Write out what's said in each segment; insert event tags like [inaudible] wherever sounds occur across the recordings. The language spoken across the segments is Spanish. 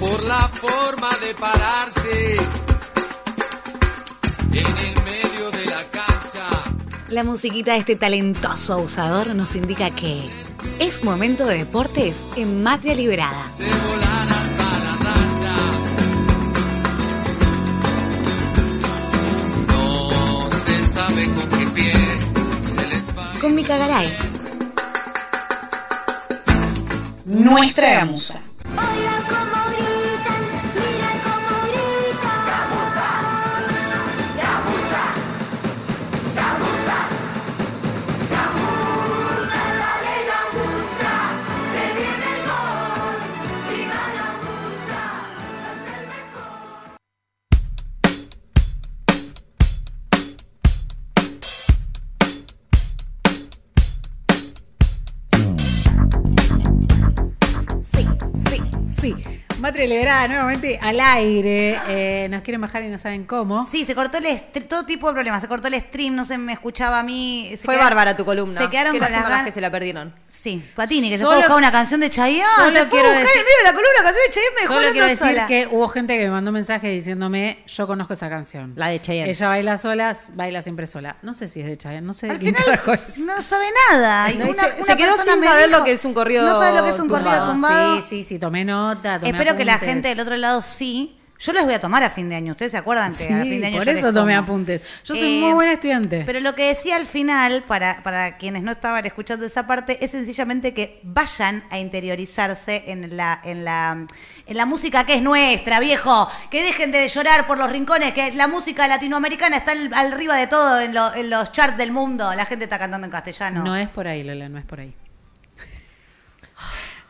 por la forma de pararse en el medio de la cancha. La musiquita de este talentoso abusador nos indica que es momento de deportes en Matria Liberada. De volar hasta la raya. No se sabe con qué pie se les va. Con mi cagaray. Nuestra gamusa. Liberada nuevamente al aire. Eh, nos quieren bajar y no saben cómo. Sí, se cortó el todo tipo de problemas. Se cortó el stream, no se me escuchaba a mí. se Fue quedaron- bárbara tu columna. Se quedaron con las ganas. que se la perdieron. Sí, Patini, que se Solo- fue a buscar una canción de Chayanne. Solo se fue quiero a buscar decir- el video de la columna canción de Chayanne, me dejó Solo quiero decir sola. que hubo gente que me mandó mensajes diciéndome, yo conozco esa canción. La de Chayanne. Ella baila sola, baila siempre sola. No sé si es de Chayanne, no sé de Al quién final es. no sabe nada. Y No, una, se- una se quedó sin saber dijo- lo que es un corrido No sabe lo que es un corrido tumbado. tumbado. Sí, sí, sí, tomé nota, tomé Espero que la apuntes. gente del otro lado sí. Yo los voy a tomar a fin de año. ¿Ustedes se acuerdan que Sí, a fin de año por yo eso les tomé apuntes. Yo soy Eh, muy buena estudiante. Pero lo que decía al final, para, para quienes no estaban escuchando esa parte, es sencillamente que vayan a interiorizarse en la, en la, en la música que es nuestra, viejo. Que dejen de llorar por los rincones, que la música latinoamericana está al, arriba de todo en, lo- en los charts del mundo. La gente está cantando en castellano. No es por ahí, Lola, no es por ahí.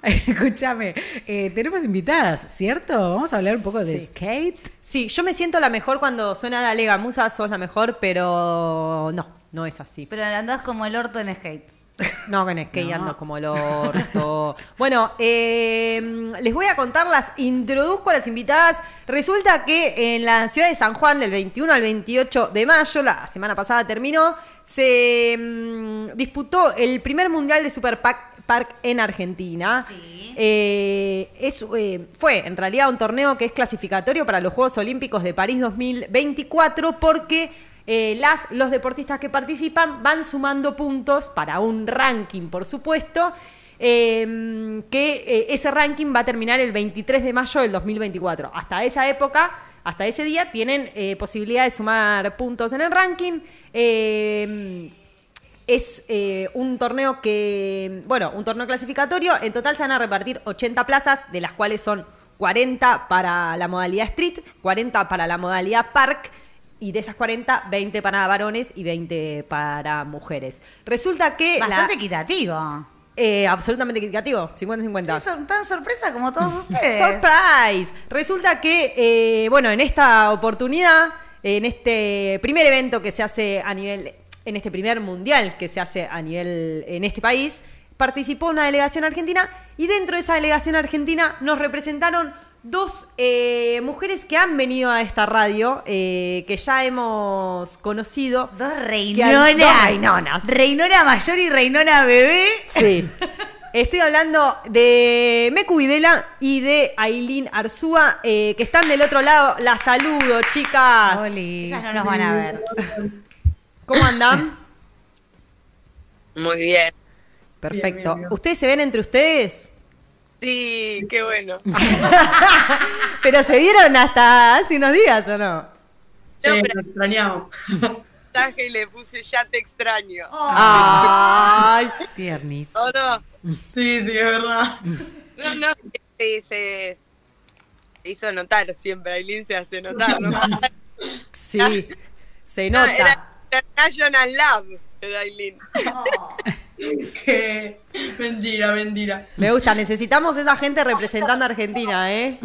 [laughs] Escúchame, eh, tenemos invitadas, ¿cierto? Vamos a hablar un poco de Sí. skate. Sí, yo me siento la mejor cuando suena Dale Gamusa, sos la mejor, pero no, no es así. Pero andás como el orto en skate. No, con skate No. ando como el orto. bueno, eh, les voy a contar, las introduzco a las invitadas. Resulta que en la ciudad de San Juan, del 21 al 28 de mayo, la semana pasada terminó, se mm, disputó el primer mundial de Super Pac- Park en Argentina. Sí. Eh, es, eh, fue en realidad un torneo que es clasificatorio para los Juegos Olímpicos de París 2024 porque eh, las, los deportistas que participan van sumando puntos para un ranking, por supuesto, eh, que eh, ese ranking va a terminar el 23 de mayo del 2024. Hasta esa época, hasta ese día, tienen posibilidad de sumar puntos en el ranking. Es eh, un torneo que, bueno, un torneo clasificatorio. En total se van a repartir 80 plazas, de las cuales son 40 para la modalidad street, 40 para la modalidad park. Y de esas 40, 20 para varones y 20 para mujeres. Resulta que... la- Bastante equitativo. eh, absolutamente equitativo, 50-50. Son tan sorpresa como todos [laughs] ustedes. Surprise. Resulta que, eh, bueno, en esta oportunidad, en este primer evento que se hace a nivel, en este primer mundial que se hace a nivel en este país, participó una delegación argentina y dentro de esa delegación argentina nos representaron dos eh, mujeres que han venido a esta radio, eh, que ya hemos conocido. Dos reinonas. dos reinonas. Reinona mayor y reinona bebé. Sí. Estoy hablando de Mecu Videla y de Aileen Arzúa, eh, que están del otro lado. Las saludo, chicas. Oli. Ellas no nos van a ver. [laughs] ¿Cómo andan? Muy bien. Perfecto. ¿Ustedes se ven entre ustedes? Sí, qué bueno. [laughs] Pero se vieron hasta hace unos días, ¿o no? No, Sí, pero lo extrañamos. [laughs] y le puse ya te extraño. Ay. [laughs] Tiernis. ¿O no? Sí, sí, es verdad. No, no, se hizo notar siempre. Aileen se hace notar, ¿no? Sí. Se No, nota. era International Love, era Aileen. Que... [laughs] Mentira, mentira. Me gusta. Necesitamos esa gente representando a Argentina, ¿eh?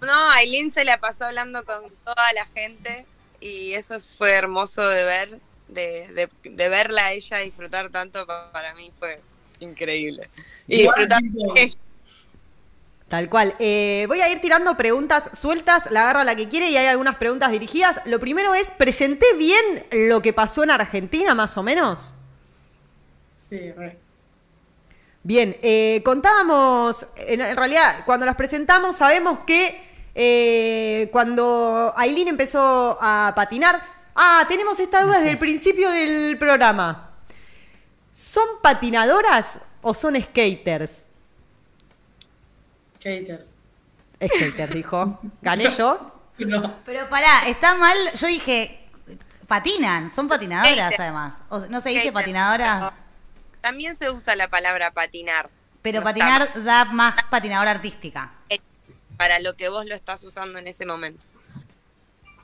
No, Aileen se la pasó hablando con toda la gente y eso fue hermoso de ver, de, de, de verla a ella disfrutar tanto pa- para mí fue increíble. Y disfrutar tipo, Tal cual. Eh, voy a ir tirando preguntas sueltas, la agarra la que quiere y hay algunas preguntas dirigidas. Lo primero es, ¿presenté bien lo que pasó en Argentina, más o menos? Sí, re. Bien, eh, contábamos, en, en realidad, cuando las presentamos, sabemos que eh, cuando Aileen empezó a patinar, ah, tenemos esta duda desde el principio del programa. ¿Son patinadoras o son skaters? Haters. Skaters, dijo. ¿Gané [laughs] yo? No. Pero pará, está mal. Yo dije, patinan, son patinadoras Skater. además. O sea, no se dice Skater. patinadoras, También se usa la palabra patinar. pero No patinar da más patinadora artística. mal para lo que vos lo estás usando en ese momento.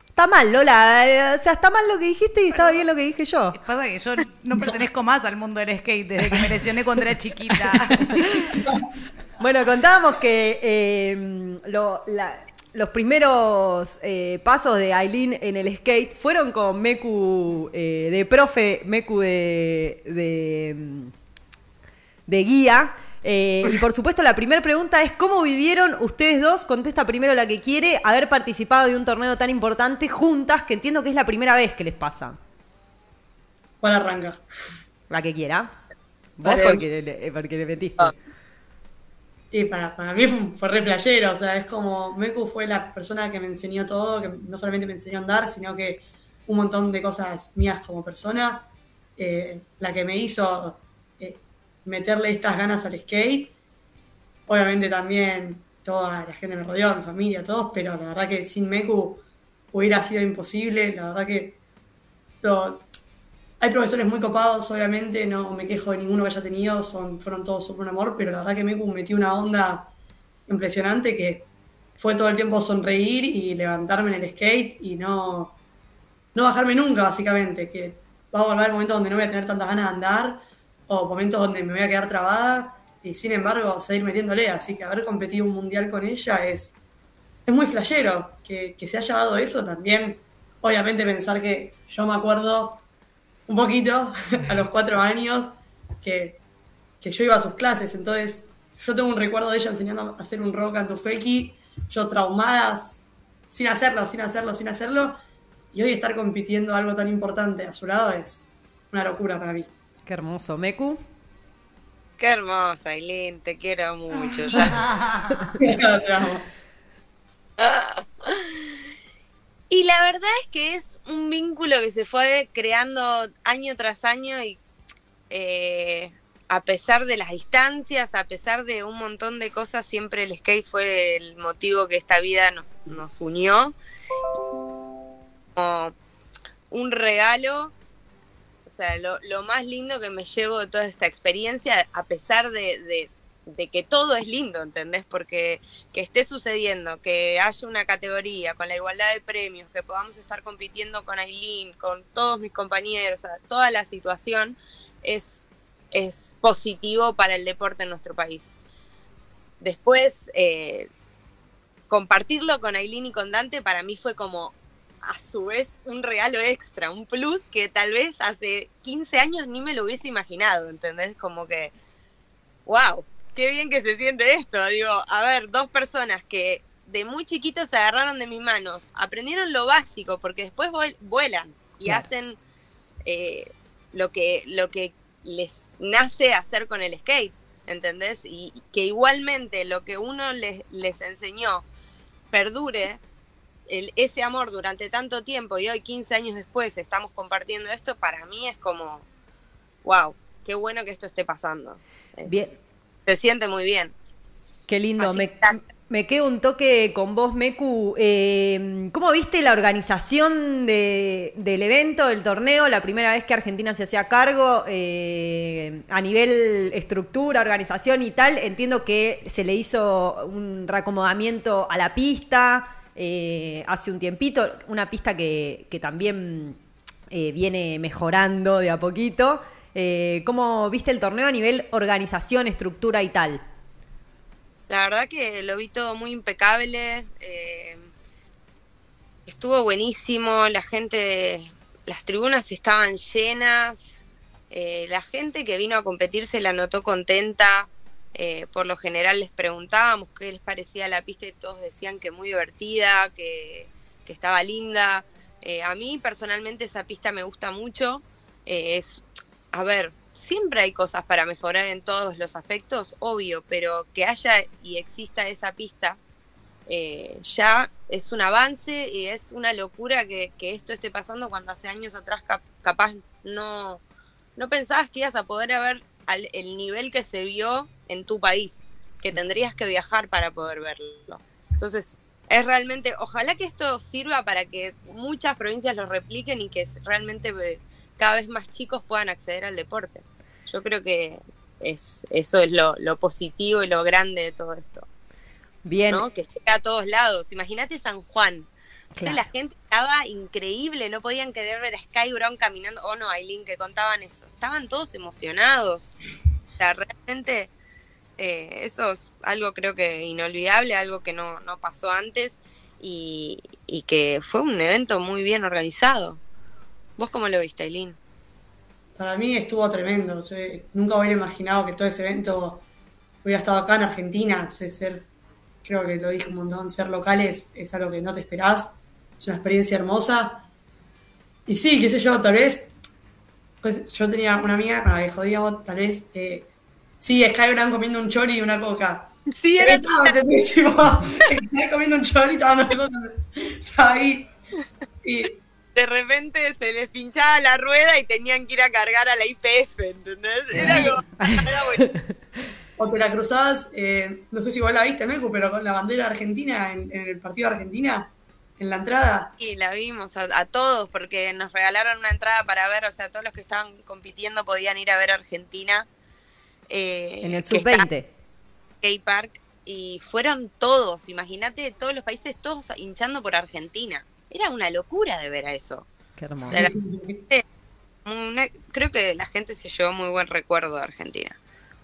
Está mal, Lola. eh, O sea, está mal lo que dijiste y estaba bien lo que dije yo. Pasa que yo no pertenezco más al mundo del skate desde que me lesioné cuando era chiquita. [laughs] [laughs] Bueno, contábamos que eh, lo- la- los primeros eh, pasos de Aileen en el skate fueron con Meku eh, de profe, Meku de, de, de guía. Eh, y por supuesto la primera pregunta es ¿cómo vivieron ustedes dos? Contesta primero la que quiere, haber participado de un torneo tan importante juntas, que entiendo que es la primera vez que les pasa. ¿Cuál arranca? La que quiera. Vos Vale. porque, le- eh, porque le metiste. Ah. Y para, para mí fue, re flashero, o sea, es como Meku fue la persona que me enseñó todo, que no solamente me enseñó a andar, sino que un montón de cosas mías como persona, eh, la que me hizo eh, meterle estas ganas al skate, obviamente también toda la gente me rodeó, mi familia, todos, pero la verdad que sin Meku hubiera sido imposible, la verdad que hay profesores muy copados, obviamente, no me quejo de ninguno que haya tenido, son, fueron todos súper un amor, pero la verdad que Meku metió una onda impresionante que fue todo el tiempo sonreír y levantarme en el skate y no, no bajarme nunca, básicamente, que va a volver el momento donde no voy a tener tantas ganas de andar o momentos donde me voy a quedar trabada y sin embargo seguir metiéndole, así que haber competido un mundial con ella es, es muy flashero, que, que se haya dado eso. También, obviamente pensar que yo me acuerdo un poquito [laughs] a los cuatro años que, que yo iba a sus clases, entonces yo tengo un recuerdo de ella enseñando a hacer un rock and feki, yo traumada, sin hacerlo, sin hacerlo, sin hacerlo, y hoy estar compitiendo algo tan importante a su lado es una locura para mí. Qué hermoso. Meku. Qué hermosa, Aileen, te quiero mucho. Ya. [laughs] [laughs] Y la verdad es que es un vínculo que se fue creando año tras año y eh, a pesar de las distancias, a pesar de un montón de cosas, siempre el skate fue el motivo que esta vida nos, nos unió. Como un regalo, o sea, lo, lo más lindo que me llevo de toda esta experiencia, a pesar de- de que todo es lindo, ¿entendés? Porque que esté sucediendo, que haya una categoría con la igualdad de premios, que podamos estar compitiendo con Aileen, con todos mis compañeros, o sea, toda la situación es, es positivo para el deporte en nuestro país. Después, eh, compartirlo con Aileen y con Dante para mí fue como a su vez un regalo extra, un plus que tal vez hace 15 años ni me lo hubiese imaginado, ¿entendés? Como que, wow, qué bien que se siente esto. Digo, a ver, dos personas que de muy chiquitos se agarraron de mis manos, aprendieron lo básico, porque después vuel- vuelan y Claro. hacen eh, lo, que, lo que les nace hacer con el skate, ¿entendés? Y que igualmente lo que uno les, les enseñó perdure el, ese amor durante tanto tiempo y hoy 15 años después estamos compartiendo esto, para mí es como, wow, qué bueno que esto esté pasando. Es- Bien. Se siente muy bien. Qué lindo. Así Me, me quedo un toque con vos, Meku. Eh, ¿Cómo viste la organización de- del evento, del torneo? La primera vez que Argentina se hacía cargo eh, a nivel estructura, organización y tal. Entiendo que se le hizo un reacomodamiento a la pista eh, hace un tiempito. Una pista que, que también eh, viene mejorando de a poquito. Eh, ¿Cómo viste el torneo a nivel organización, estructura y tal? La verdad que lo vi todo muy impecable. eh, estuvo buenísimo. La gente, las tribunas estaban llenas. eh, la gente que vino a competir se la notó contenta. por lo general les preguntábamos qué les parecía la pista y todos decían que muy divertida, que, que estaba linda. A mí personalmente esa pista me gusta mucho. Eh, es, a ver, siempre hay cosas para mejorar en todos los aspectos, obvio, pero que haya y exista esa pista eh, ya es un avance y es una locura que, que esto esté pasando cuando hace años atrás cap- capaz no, no pensabas que ibas a poder ver al- el nivel que se vio en tu país, que tendrías que viajar para poder verlo. Entonces, es realmente, ojalá que esto sirva para que muchas provincias lo repliquen y que realmente eh, cada vez más chicos puedan acceder al deporte. Yo creo que es, eso es lo, lo positivo y lo grande de todo esto. Bien. ¿no? Que llega a todos lados. Imagínate San Juan. O sea, Claro. la gente estaba increíble, no podían querer ver a Sky Brown caminando, o no, Aileen, que contaban eso. Estaban todos emocionados. O sea, realmente eh, eso es algo creo que inolvidable, algo que no, no pasó antes y, y que fue un evento muy bien organizado. ¿Vos cómo lo viste, Aileen? Para mí estuvo tremendo. Yo nunca hubiera imaginado que todo ese evento hubiera estado acá en Argentina. Ser, creo que lo dije un montón, ser locales es algo que no te esperás. Es una experiencia hermosa. Y sí, qué sé yo, tal vez. Pues yo tenía una amiga, la que jodíamos, tal vez. Eh, sí, Sky Brown comiendo un chori y una coca. Sí, estaba, ¿entendés? [laughs] Tipo, Sky comiendo un chori y coca. Estaba ahí. Y de repente se les pinchaba la rueda y tenían que ir a cargar a la IPF, ¿entendés? Era como, era bueno. [laughs] O te la cruzabas, eh, no sé si vos la viste, Mecu, pero con la bandera argentina en, en el partido de Argentina, en la entrada. Y la vimos a, a todos porque nos regalaron una entrada para ver, o sea, todos los que estaban compitiendo podían ir a ver Argentina. eh, En el que está en sub-20. Skate Park y fueron todos, imagínate, todos los países todos hinchando por Argentina. Era una locura de ver a eso. Qué hermoso. La- Una- creo que la gente se llevó muy buen recuerdo de Argentina.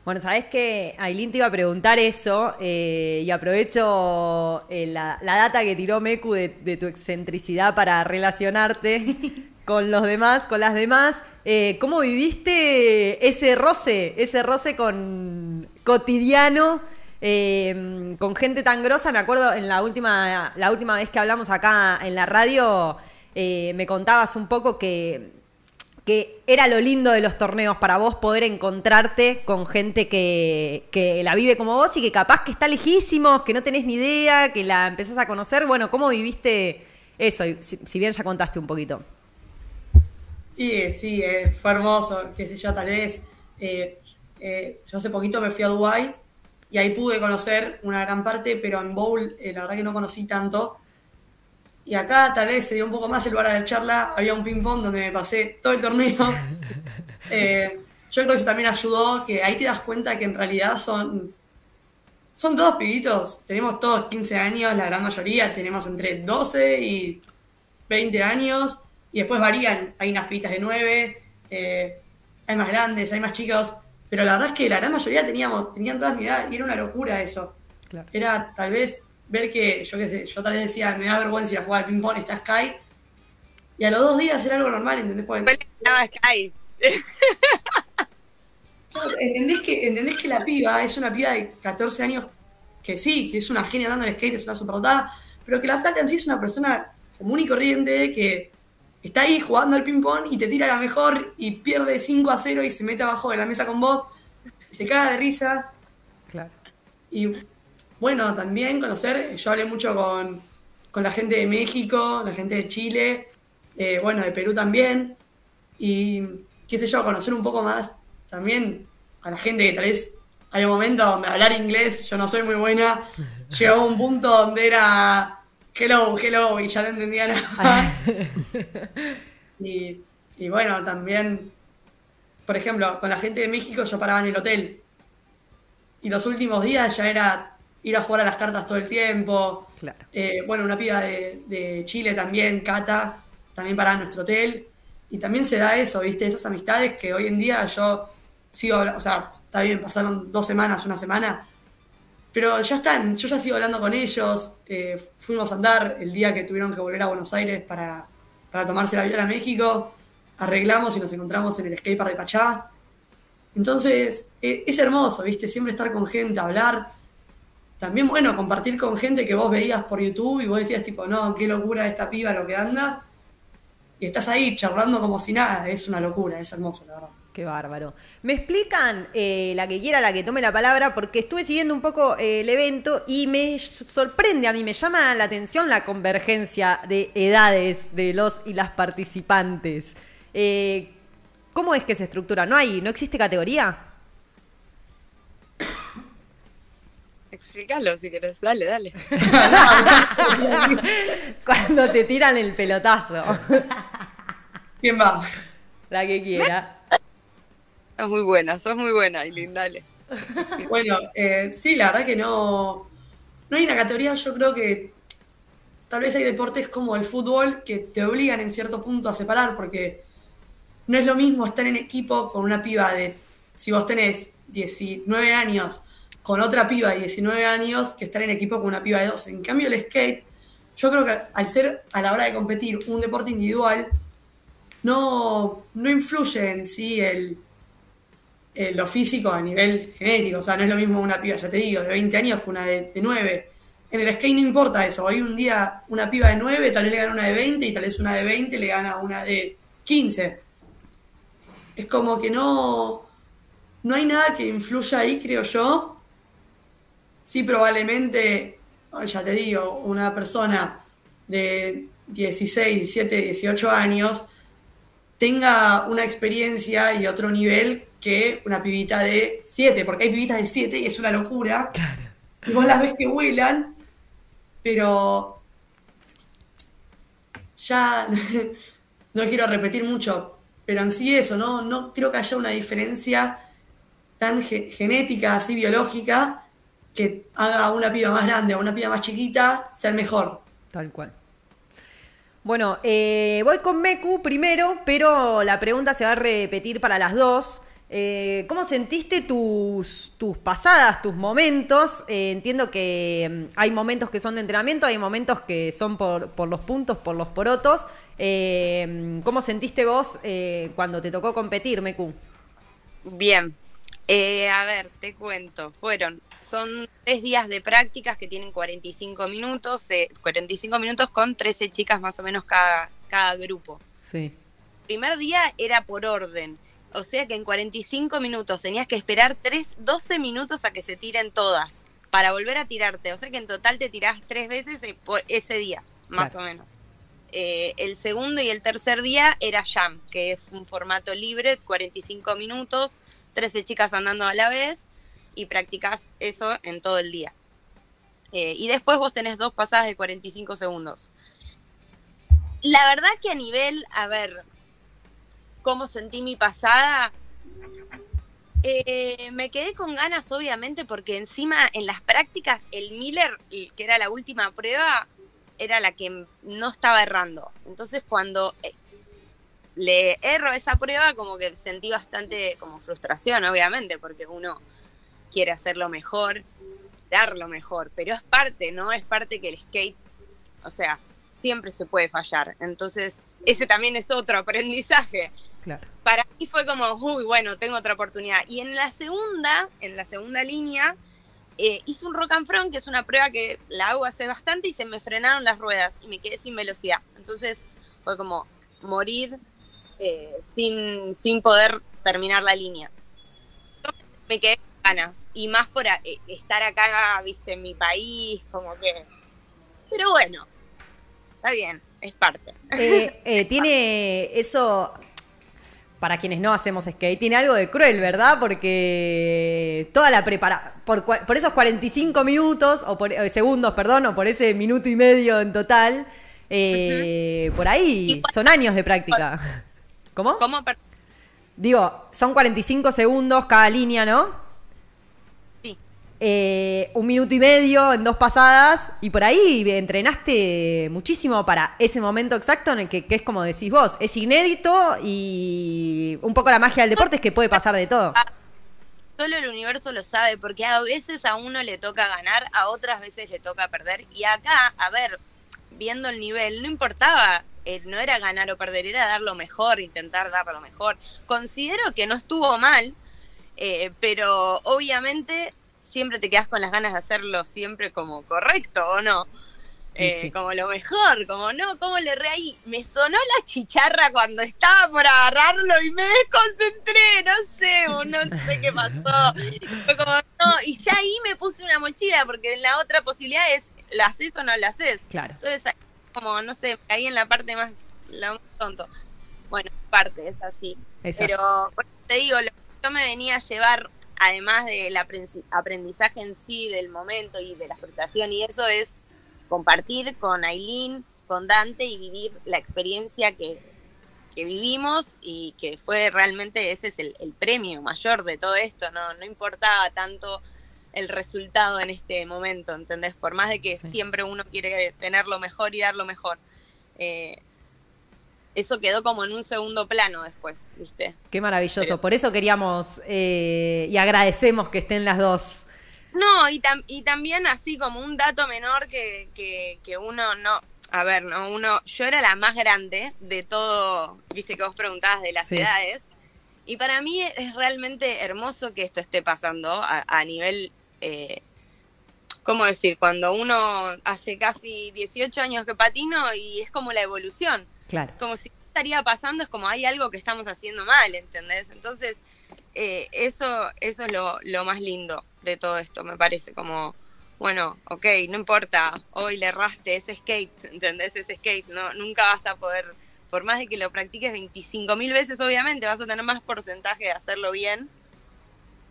Bueno, sabes que Aileen te iba a preguntar eso eh, y aprovecho eh, la, la data que tiró Meku de, de tu excentricidad para relacionarte [laughs] con los demás, con las demás. Eh, ¿Cómo viviste ese roce, ese roce con cotidiano? Eh, con gente tan grosa, me acuerdo en la última, la última vez que hablamos acá en la radio, eh, me contabas un poco que que era lo lindo de los torneos para vos poder encontrarte con gente que, que la vive como vos y que capaz que está lejísimos, que no tenés ni idea, que la empezás a conocer. Bueno, ¿cómo viviste eso? Si, bien ya contaste un poquito. Eh, sí, eh, fue hermoso, qué sé yo, tal vez. yo hace poquito me fui a Dubái y ahí pude conocer una gran parte, pero en Bowl eh, la verdad que no conocí tanto. Y acá tal vez se dio un poco más el lugar de la charla, había un ping-pong donde me pasé todo el torneo. [laughs] Eh, yo creo que eso también ayudó, que ahí te das cuenta que en realidad son, son todos pibitos. Tenemos todos 15 años, la gran mayoría, tenemos entre 12 y 20 años, y después varían. Hay unas pibitas de 9, eh, hay más grandes, hay más chicos, pero la verdad es que la gran mayoría teníamos, tenían todas mi edad y era una locura eso. Claro. Era tal vez ver que, yo qué sé, yo tal vez decía, me da vergüenza ir a jugar al ping-pong, está Sky, y a los dos días era algo normal, ¿entendés? Le ganaba Sky. [laughs] ¿Entendés que, ¿Entendés que la piba es una piba de 14 años que sí, que es una genia dando el skate, es una superdotada, pero que la flaca en sí es una persona común y corriente que está ahí jugando al ping-pong y te tira la mejor y pierde 5 a 0 y se mete abajo de la mesa con vos y se caga de risa. Claro. Y bueno, también conocer, yo hablé mucho con, con la gente de México, la gente de Chile, eh, bueno, de Perú también, y qué sé yo, conocer un poco más también a la gente que tal vez hay un momento donde hablar inglés, yo no soy muy buena, [laughs] llegó a un punto donde era hello, hello, y ya no entendía nada. [laughs] y, y bueno, también, por ejemplo, con la gente de México yo paraba en el hotel. Y los últimos días ya era ir a jugar a las cartas todo el tiempo. Claro. Eh, bueno, una piba de, de Chile también, Cata, también paraba en nuestro hotel. Y también se da eso, ¿viste? Esas amistades que hoy en día yo sigo o sea, está bien, pasaron dos semanas, una semana, pero ya están, yo ya sigo hablando con ellos. eh, fuimos a andar el día que tuvieron que volver a Buenos Aires para, para tomarse el avión a México. Arreglamos y nos encontramos en el skatepark de Pachá. Entonces, eh, es hermoso, ¿viste? Siempre estar con gente, hablar. También, bueno, compartir con gente que vos veías por YouTube y vos decías, tipo, no, qué locura esta piba lo que anda. Y estás ahí charlando como si nada. Es una locura, es hermoso, la verdad. Qué bárbaro. ¿Me explican, eh, la que quiera, la que tome la palabra, porque estuve siguiendo un poco eh, el evento y me sorprende a mí, me llama la atención la convergencia de edades de los y las participantes. Eh, ¿Cómo es que se estructura? ¿No hay, no existe categoría? Explícalo si querés. Dale, dale. [laughs] Cuando te tiran el pelotazo. ¿Quién va? La que quiera. Es muy buena, sos muy buena, Aileen, dale. Bueno, eh, sí, la verdad que no, no hay una categoría, yo creo que tal vez hay deportes como el fútbol que te obligan en cierto punto a separar, porque no es lo mismo estar en equipo con una piba de, si vos tenés 19 años, con otra piba de 19 años, que estar en equipo con una piba de 12. En cambio, el skate, yo creo que al ser a la hora de competir un deporte individual, no, no influye en sí el, eh, lo físico a nivel genético. O sea, no es lo mismo una piba, ya te digo, de 20 años que una de, de 9. En el skate no importa eso. Hoy un día una piba de 9 tal vez le gana una de 20 y tal vez una de 20 le gana una de 15. Es como que no, no hay nada que influya ahí, creo yo. Sí, probablemente, ya te digo, una persona de 16, 17, 18 años tenga una experiencia y otro nivel que una pibita de 7, porque hay pibitas de 7 y es una locura. Y vos las ves que vuelan, pero ya [laughs] no quiero repetir mucho, pero en sí eso, no, no creo que haya una diferencia tan ge- genética, así biológica, que haga a una piba más grande o una piba más chiquita ser mejor. Tal cual. Bueno, eh, voy con Meku primero, pero la pregunta se va a repetir para las dos. Eh, ¿Cómo sentiste tus, tus pasadas, tus momentos? Eh, entiendo que mm, hay momentos que son de entrenamiento, hay momentos que son por, por los puntos, por los porotos. Eh, ¿Cómo sentiste vos cuando te tocó competir, Meku? Bien. A ver, te cuento. Fueron, son tres días de prácticas que tienen 45 minutos, eh, 45 minutos con 13 chicas más o menos cada, cada grupo. Sí. primer día era por orden. O sea que en 45 minutos tenías que esperar 3, 12 minutos a que se tiren todas para volver a tirarte. O sea que en total te tirás tres veces por ese día, más Claro. o menos. Eh, el segundo y el tercer día era jam, que es un formato libre, 45 minutos, 13 chicas andando a la vez y practicás eso en todo el día. Eh, y después vos tenés dos pasadas de 45 segundos. La verdad que a nivel, a ver, cómo sentí mi pasada, eh, me quedé con ganas, obviamente, porque encima en las prácticas el Miller, que era la última prueba, era la que no estaba errando. Entonces cuando eh, le erro esa prueba, como que sentí bastante como frustración, obviamente, porque uno quiere hacerlo mejor, dar lo mejor, pero es parte, ¿no? Es parte que el skate, o sea, siempre se puede fallar. Entonces, ese también es otro [laughs] aprendizaje Claro. para mí fue como, uy, bueno, tengo otra oportunidad. Y en la segunda, en la segunda línea, eh, hice un rock and front, que es una prueba que la hago hace bastante y se me frenaron las ruedas y me quedé sin velocidad. Entonces fue como morir eh, sin, sin poder terminar la línea. Me quedé con ganas y más por a- eh, estar acá, viste, en mi país, como que... Pero bueno, está bien, es parte. Eh, eh, [laughs] tiene eso, para quienes no hacemos skate, tiene algo de cruel, ¿verdad? Porque toda la prepara por, por esos 45 minutos, o por, eh, segundos, perdón, o por ese minuto y medio en total, eh, por ahí son años de práctica. [laughs] ¿Cómo? ¿Cómo? Digo, son 45 segundos cada línea, ¿no? Eh, un minuto y medio en dos pasadas y por ahí entrenaste muchísimo para ese momento exacto en el que, que es como decís vos, es inédito y un poco la magia del deporte es que puede pasar de todo. solo el universo lo sabe, porque a veces a uno le toca ganar, a otras veces le toca perder. Y acá, a ver, viendo el nivel, no importaba, eh, no era ganar o perder, era dar lo mejor, intentar dar lo mejor. Considero que no estuvo mal, eh, pero obviamente siempre te quedas con las ganas de hacerlo siempre como correcto, ¿o no? eh, sí. como lo mejor, como no, como le re ahí. Me sonó la chicharra cuando estaba por agarrarlo y me desconcentré, no sé, o no sé qué pasó. Fue como, no, y ya ahí me puse una mochila, porque la otra posibilidad es, ¿la haces o no la haces? Claro. Entonces, como, no sé, ahí en la parte más, la más tonto. Bueno, parte, es así. Es Pero, bueno, te digo, lo que yo me venía a llevar, además del aprendiz- aprendizaje en sí, del momento y de la frustración y eso, es compartir con Aileen, con Dante y vivir la experiencia que, que vivimos y que fue realmente ese es el, el premio mayor de todo esto, no, no importaba tanto el resultado en este momento, ¿entendés? Por más de que Sí. siempre uno quiere tener lo mejor y dar lo mejor. Eh, eso quedó como en un segundo plano después, ¿viste? Qué maravilloso. Pero- Por eso queríamos eh, y agradecemos que estén las dos. No, y, tam- y también así como un dato menor que, que, que uno no, a ver, no, uno, yo era la más grande de todo, viste que vos preguntabas de las Sí. edades, y para mí es realmente hermoso que esto esté pasando a, a nivel, eh, ¿cómo decir? Cuando uno hace casi 18 años que patino y es como la evolución Claro. como si estaría pasando, es como hay algo que estamos haciendo mal, ¿entendés? Entonces, eh, eso, eso es lo, lo más lindo de todo esto, me parece, como, bueno, ok, no importa, hoy le erraste, es skate, ¿entendés? Es skate, no, nunca vas a poder, por más de que lo practiques 25 mil veces, obviamente, vas a tener más porcentaje de hacerlo bien,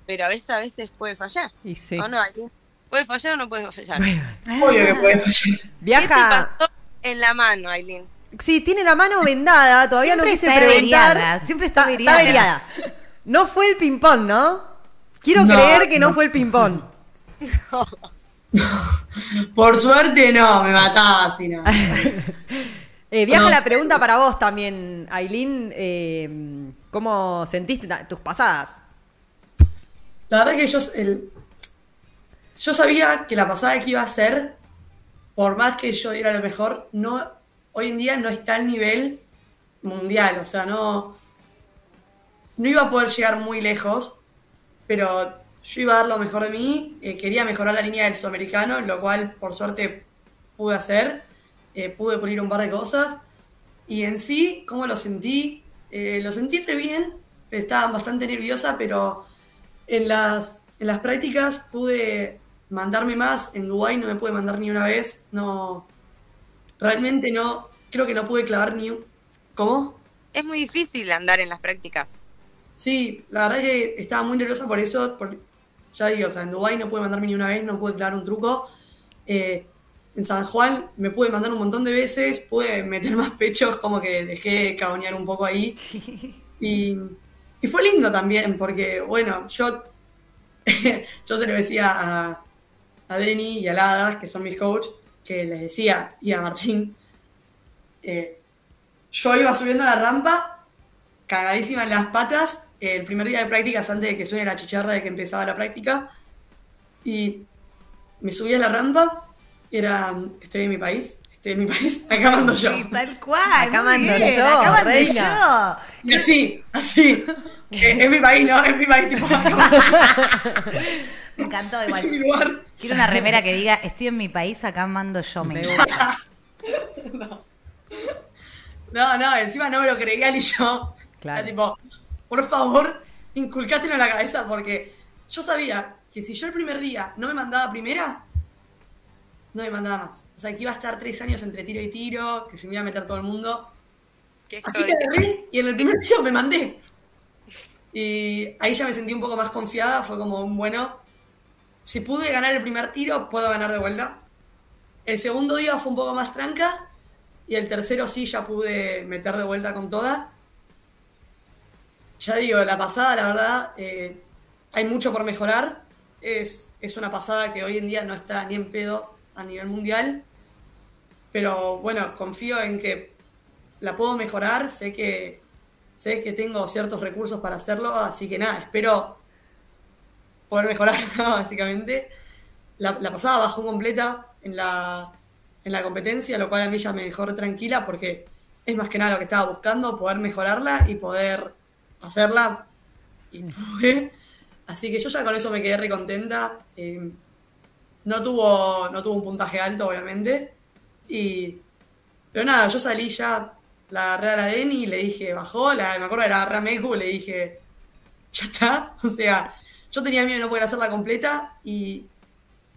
pero a veces, a veces puede fallar, Y sí. ¿o no? Aileen? ¿Puede fallar o no puede fallar? Obvio que puede fallar. ¿Qué te Viaja. pasó en la mano, Aileen? Sí, tiene la mano vendada. Todavía no quise está preguntar. averiada, siempre está Está averiada. averiada. No fue el ping-pong, ¿no? Quiero No, creer que no, no. fue el ping-pong. [laughs] Por suerte no, me mataba así, no. [laughs] Eh, viaja No. la pregunta para vos también, Aileen. eh, ¿Cómo sentiste ta- tus pasadas? La verdad que yo, el, yo sabía que la pasada que iba a ser, por más que yo diera lo mejor, no, hoy en día no está al nivel mundial. O sea, no, no iba a poder llegar muy lejos, pero yo iba a dar lo mejor de mí. eh, quería mejorar la línea del sudamericano, lo cual por suerte pude hacer. eh, pude pulir un par de cosas. Y en sí, ¿cómo lo sentí? Eh, lo sentí re bien. Estaba bastante nerviosa, pero en las, en las prácticas pude mandarme más. En Dubái no me pude mandar ni una vez. No. Realmente no. Creo que no pude clavar ni un. ¿Cómo? Es muy difícil andar en las prácticas. Sí, la verdad es que estaba muy nerviosa por eso. por- ya digo, o sea, en Dubái no pude mandarme ni una vez, no pude clavar un truco. Eh, en San Juan me pude mandar un montón de veces, pude meter más pechos, como que dejé cagonear un poco ahí. [laughs] Y, y fue lindo también, porque, bueno, yo, [laughs] yo se lo decía a, a Denny y a Lada, que son mis coaches, que les decía, y a Martín, eh, yo iba subiendo la rampa, cagadísima en las patas, el primer día de prácticas antes de que suene la chicharra de que empezaba la práctica, y me subí a la rampa, era, estoy en mi país, estoy en mi país, [laughs] acá mando yo. Sí, tal cual. Acá mando bien, yo, acá mando reina. yo. Y así, así. [laughs] Es mi país, ¿no? Es mi país, tipo, acá [laughs] Me encantó igual. [laughs] lugar. Quiero una remera que diga, estoy en mi país, acá mando yo. Me gusta. [laughs] No, no, encima no me lo creía ni yo. Claro. Era tipo, por favor, inculcátelo en la cabeza porque yo sabía que si yo el primer día no me mandaba primera, no me mandaba más. O sea, que iba a estar tres años entre tiro y tiro, que se me iba a meter todo el mundo. Qué Así que agarré y en el primer tiro me mandé. Y ahí ya me sentí un poco más confiada, fue como un bueno. Si pude ganar el primer tiro, puedo ganar de vuelta. El segundo día fue un poco más tranca. Y el tercero sí, ya pude meter de vuelta con toda. Ya digo, la pasada, la verdad, eh, hay mucho por mejorar. Es, es una pasada que hoy en día no está ni en pedo a nivel mundial. Pero bueno, confío en que la puedo mejorar. Sé que, sé que tengo ciertos recursos para hacerlo. Así que nada, espero poder mejorar, [laughs] ¿no? básicamente. La, la pasada bajó completa en la, en la competencia, lo cual a mí ya me dejó re tranquila porque es más que nada lo que estaba buscando, poder mejorarla y poder hacerla. Y pude. Así que yo ya con eso me quedé recontenta. Eh, no, tuvo, no tuvo un puntaje alto, obviamente, Y, pero nada, yo salí ya, la agarré a la Deni, le dije, bajó, la, me acuerdo que la agarré a Meku, le dije, ya está. [laughs] O sea, yo tenía miedo de no poder hacerla completa y,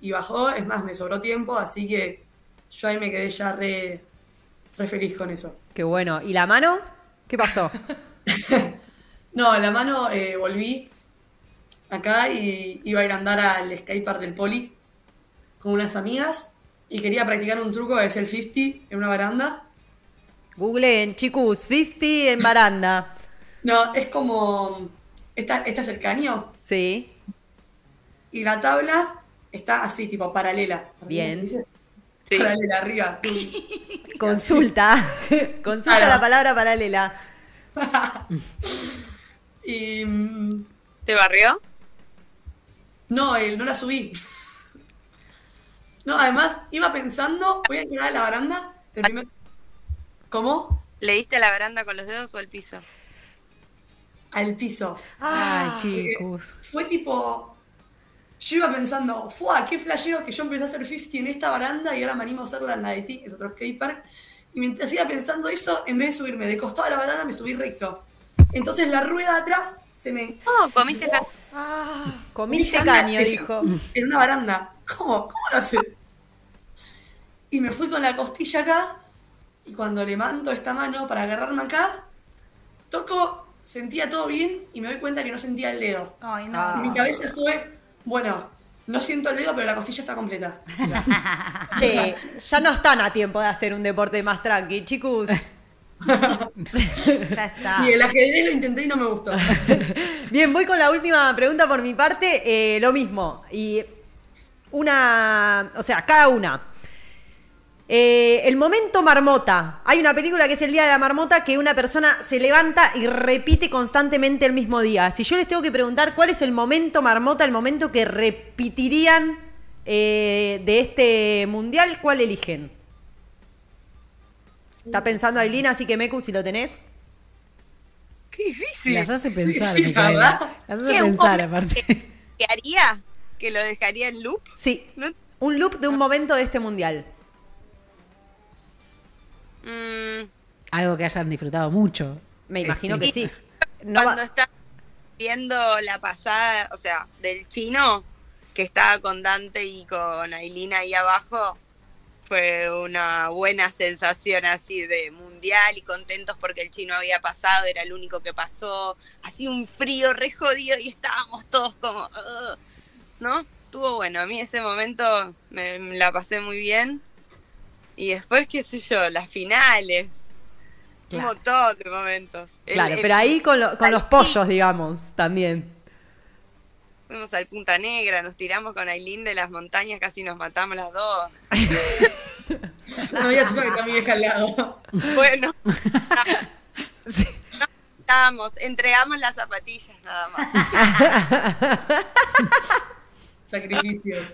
y bajó, es más, me sobró tiempo, así que yo ahí me quedé ya re, re feliz con eso. Qué bueno. ¿Y la mano? ¿Qué pasó? [laughs] No, la mano eh, volví acá y iba a ir a andar al skatepark del Poli con unas amigas y quería practicar un truco de hacer 50 en una baranda. Googleen, chicos, 50 en baranda. No, es como. Está, está cercanio Sí. y la tabla está así, tipo paralela. Bien. Sí. Paralela arriba. [laughs] Consulta. [laughs] Consulta Claro. la palabra paralela. [laughs] Y. mm, ¿Te barrió? No, él, no la subí. No, además, iba pensando, voy a tirar a la baranda. El primer... ¿Cómo? ¿Le diste a la baranda con los dedos o al piso? Al piso. Ay, chicos. Fue tipo. Yo iba pensando, ¡fua! ¡Qué flashero que yo empecé a hacer 50 en esta baranda y ahora me animo a hacerla en la de ti, que es otro skatepark. Y mientras iba pensando eso, en vez de subirme de costado a la baranda, me subí recto. Entonces la rueda de atrás se me. Oh, comiste ca- Comiste Dije, caño, dijo. En una baranda. ¿Cómo? ¿Cómo lo haces? Y me fui con la costilla acá. Y cuando levanto esta mano para agarrarme acá, toco, sentía todo bien y me doy cuenta que no sentía el dedo. Ay, no. Ah. Y mi cabeza fue, bueno, no siento el dedo, pero la costilla está completa. [laughs] Che, ya no están a tiempo de hacer un deporte más tranqui, chicos. [laughs] Ya está. Y el ajedrez lo intenté y no me gustó. [laughs] Bien, voy con la última pregunta por mi parte. Eh, lo mismo. Y una. O sea, cada una. Eh, el momento marmota. Hay una película que es El Día de la Marmota que una persona se levanta y repite constantemente el mismo día. Si yo les tengo que preguntar cuál es el momento marmota, el momento que repetirían eh, de este mundial, ¿cuál eligen? Está pensando Aileen, así que Meku, si lo tenés. Qué difícil. Las hace pensar, Sí, Micaela. ¿verdad? Las ¿Qué, hace pensar, aparte. ¿Qué haría? ¿Que lo dejaría en loop? Sí, No- un loop de un momento de este mundial. Mm, Algo que hayan disfrutado mucho. Me imagino que sí. [laughs] No cuando va- está viendo la pasada, o sea, del chino, que estaba con Dante y con Ailina ahí abajo, fue una buena sensación así de mundial y contentos porque el chino había pasado, era el único que pasó, así un frío re jodido y estábamos todos como, "Ugh", ¿no? Estuvo bueno, a mí ese momento me, me la pasé muy bien. Y después, qué sé yo, las finales, Claro. un montón de momentos. Claro, el- pero ahí con, lo- con los pollos, digamos, también. Fuimos al Punta Negra, nos tiramos con Aileen de las montañas, casi nos matamos las dos. [laughs] No digas eso que está mi vieja al lado. Bueno, [laughs] estábamos, entregamos las zapatillas nada más. Sacrificios.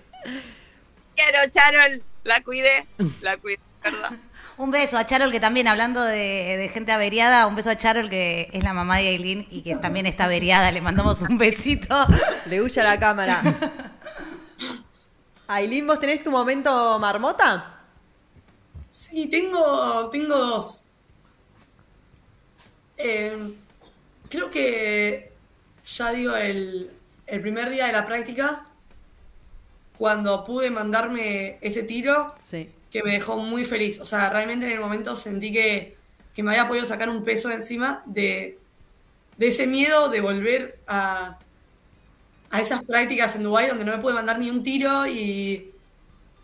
Quiero, Charol, la cuidé, la cuidé, ¿verdad? [laughs] Un beso a Charol, que también, hablando de, de gente averiada, un beso a Charol, que es la mamá de Aileen y que también está averiada. Le mandamos un besito. [laughs] Le huye a la cámara. [laughs] Aileen, ¿vos tenés tu momento marmota? Sí, tengo, tengo dos. Eh, creo que ya digo el, el primer día de la práctica, cuando pude mandarme ese tiro, Sí. que me dejó muy feliz. O sea, realmente en el momento sentí que, que me había podido sacar un peso de encima de, de ese miedo de volver a, a esas prácticas en Dubái donde no me pude mandar ni un tiro y,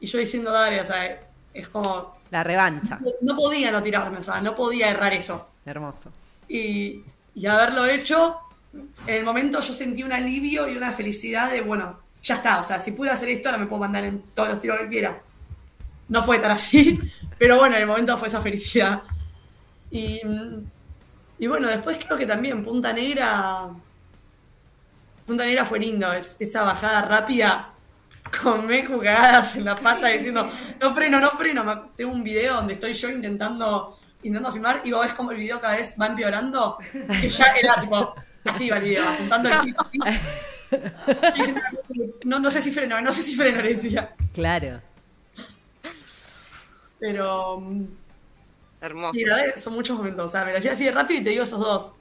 y yo diciendo, dale, o sea, es como, La revancha. no podía no tirarme, o sea, no podía errar eso. Hermoso. Y, y haberlo hecho, en el momento yo sentí un alivio y una felicidad de, bueno, ya está, o sea, si pude hacer esto, ahora me puedo mandar en todos los tiros que quiera. No fue tan así, [laughs] pero bueno, en el momento fue esa felicidad. Y, y bueno, después creo que también Punta Negra. Punta Negra fue lindo, es- esa bajada rápida con Meku cagadas en la pata diciendo, no freno, no freno. Tengo un video donde estoy yo intentando, intentando filmar y vos ves como el video cada vez va empeorando, que ya era tipo, así iba el video, apuntando el [laughs] piso. Y [laughs] No, no sé si freno, no sé si freno, le decía. Claro. Pero. mm, Hermoso. Sí, la verdad son muchos momentos. O sea, me lo hacía así de rápido y te digo esos dos.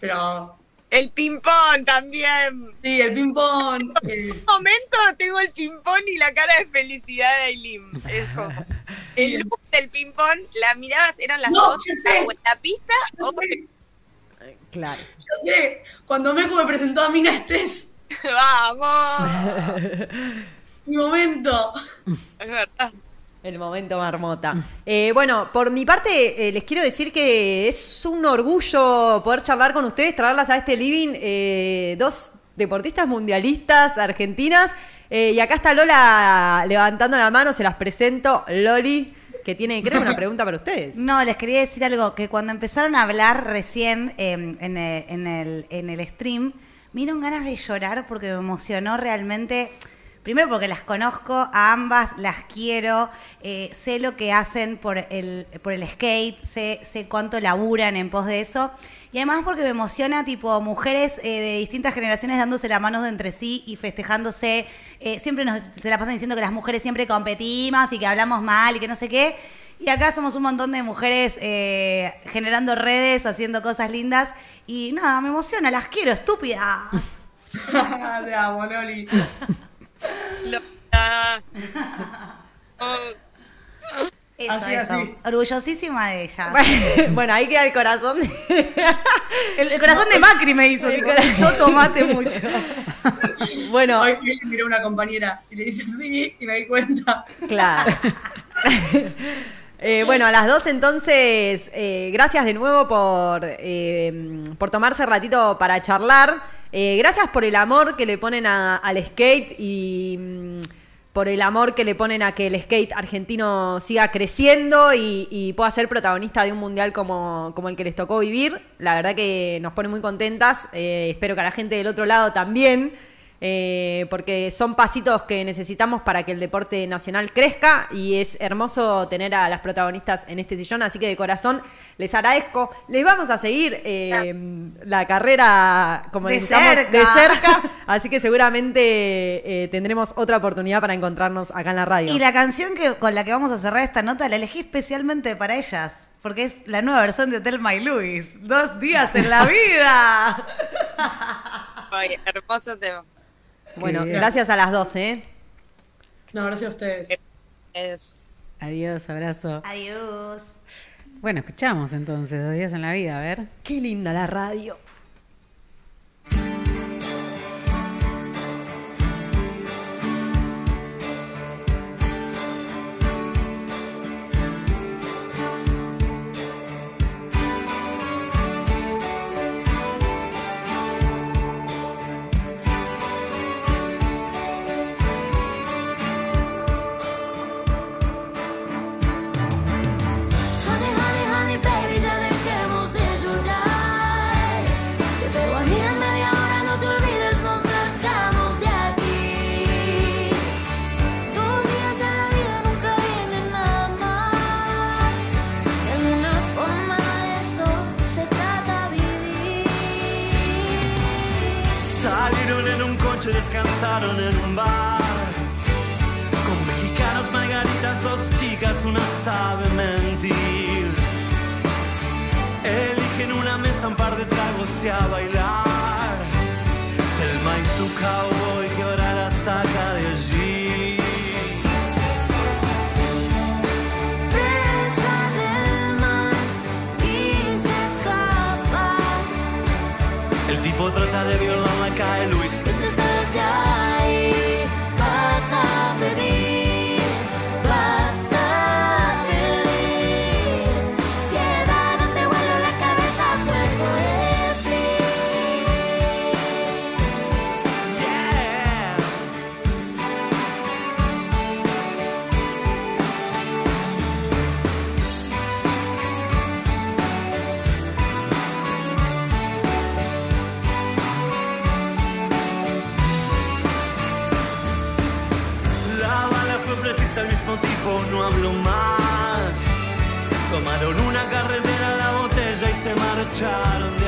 Pero. El ping-pong también. Sí, el ping-pong. eh, Un momento tengo el ping-pong y la cara de felicidad de Aileen. Es como. [laughs] El look del ping-pong, la mirabas, eran las No, dos sé. en la pista yo o sé, Claro. yo sé, cuando Meku me presentó a Mina Estés, [laughs] vamos. [laughs] mi momento. Es verdad. El momento marmota. Eh, bueno, por mi parte, eh, les quiero decir que es un orgullo poder charlar con ustedes, traerlas a este living, eh, dos deportistas mundialistas argentinas. Eh, y acá está Lola levantando la mano, se las presento. Loli, que tiene, creo, una pregunta para ustedes. [laughs] No, les quería decir algo, que cuando empezaron a hablar recién eh, en, el, en, el, en el stream, me ganas de llorar porque me emocionó realmente. Primero porque las conozco a ambas, las quiero, eh, sé lo que hacen por el, por el skate, sé, sé cuánto laburan en pos de eso. Y además porque me emociona, tipo, mujeres eh, de distintas generaciones dándose la mano entre sí y festejándose. Eh, siempre nos, se la pasan diciendo que las mujeres siempre competimos y que hablamos mal y que no sé qué. Y acá somos un montón de mujeres eh, generando redes, haciendo cosas lindas. Y nada, me emociona, las quiero, estúpidas. [laughs] Te amo, Loli. Lola. Eso, Así, eso. así. Orgullosísima de ella. [laughs] bueno, ahí queda el corazón. [laughs] El, el corazón de Macri me hizo. yo tomate mucho. bueno, Hoy le miró una compañera y le dice sí, y me di cuenta. Claro. Eh, bueno, a las dos entonces, eh, gracias de nuevo por, eh, por tomarse ratito para charlar. Eh, gracias por el amor que le ponen a- al skate y mm, por el amor que le ponen a que el skate argentino siga creciendo y, y pueda ser protagonista de un mundial como, como el que les tocó vivir. La verdad que nos pone muy contentas. Eh, espero que a la gente del otro lado también eh, porque son pasitos que necesitamos para que el deporte nacional crezca y es hermoso tener a las protagonistas en este sillón, así que de corazón les agradezco. Les vamos a seguir eh, la carrera como De decíamos, cerca. de cerca, [laughs] así que seguramente eh, tendremos otra oportunidad para encontrarnos acá en la radio. Y la canción que, con la que vamos a cerrar esta nota la elegí especialmente para ellas. Porque es la nueva versión de Hotel My Louis. Dos días en la [laughs] vida. ay, hermoso tema. Bueno, gracias a las dos, ¿eh? No, gracias a ustedes. Es Adiós, abrazo. Adiós. Bueno, escuchamos entonces, dos días en la vida, a ver. Qué linda la radio. Se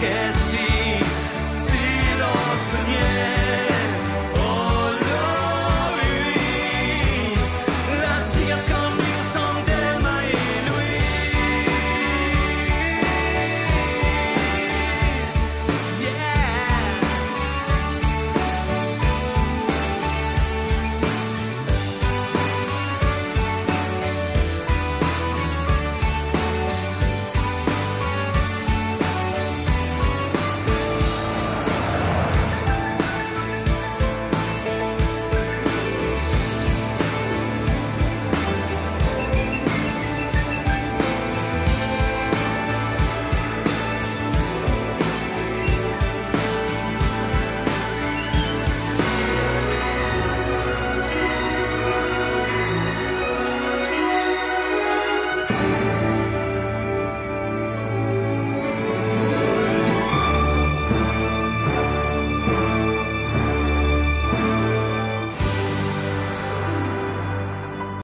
que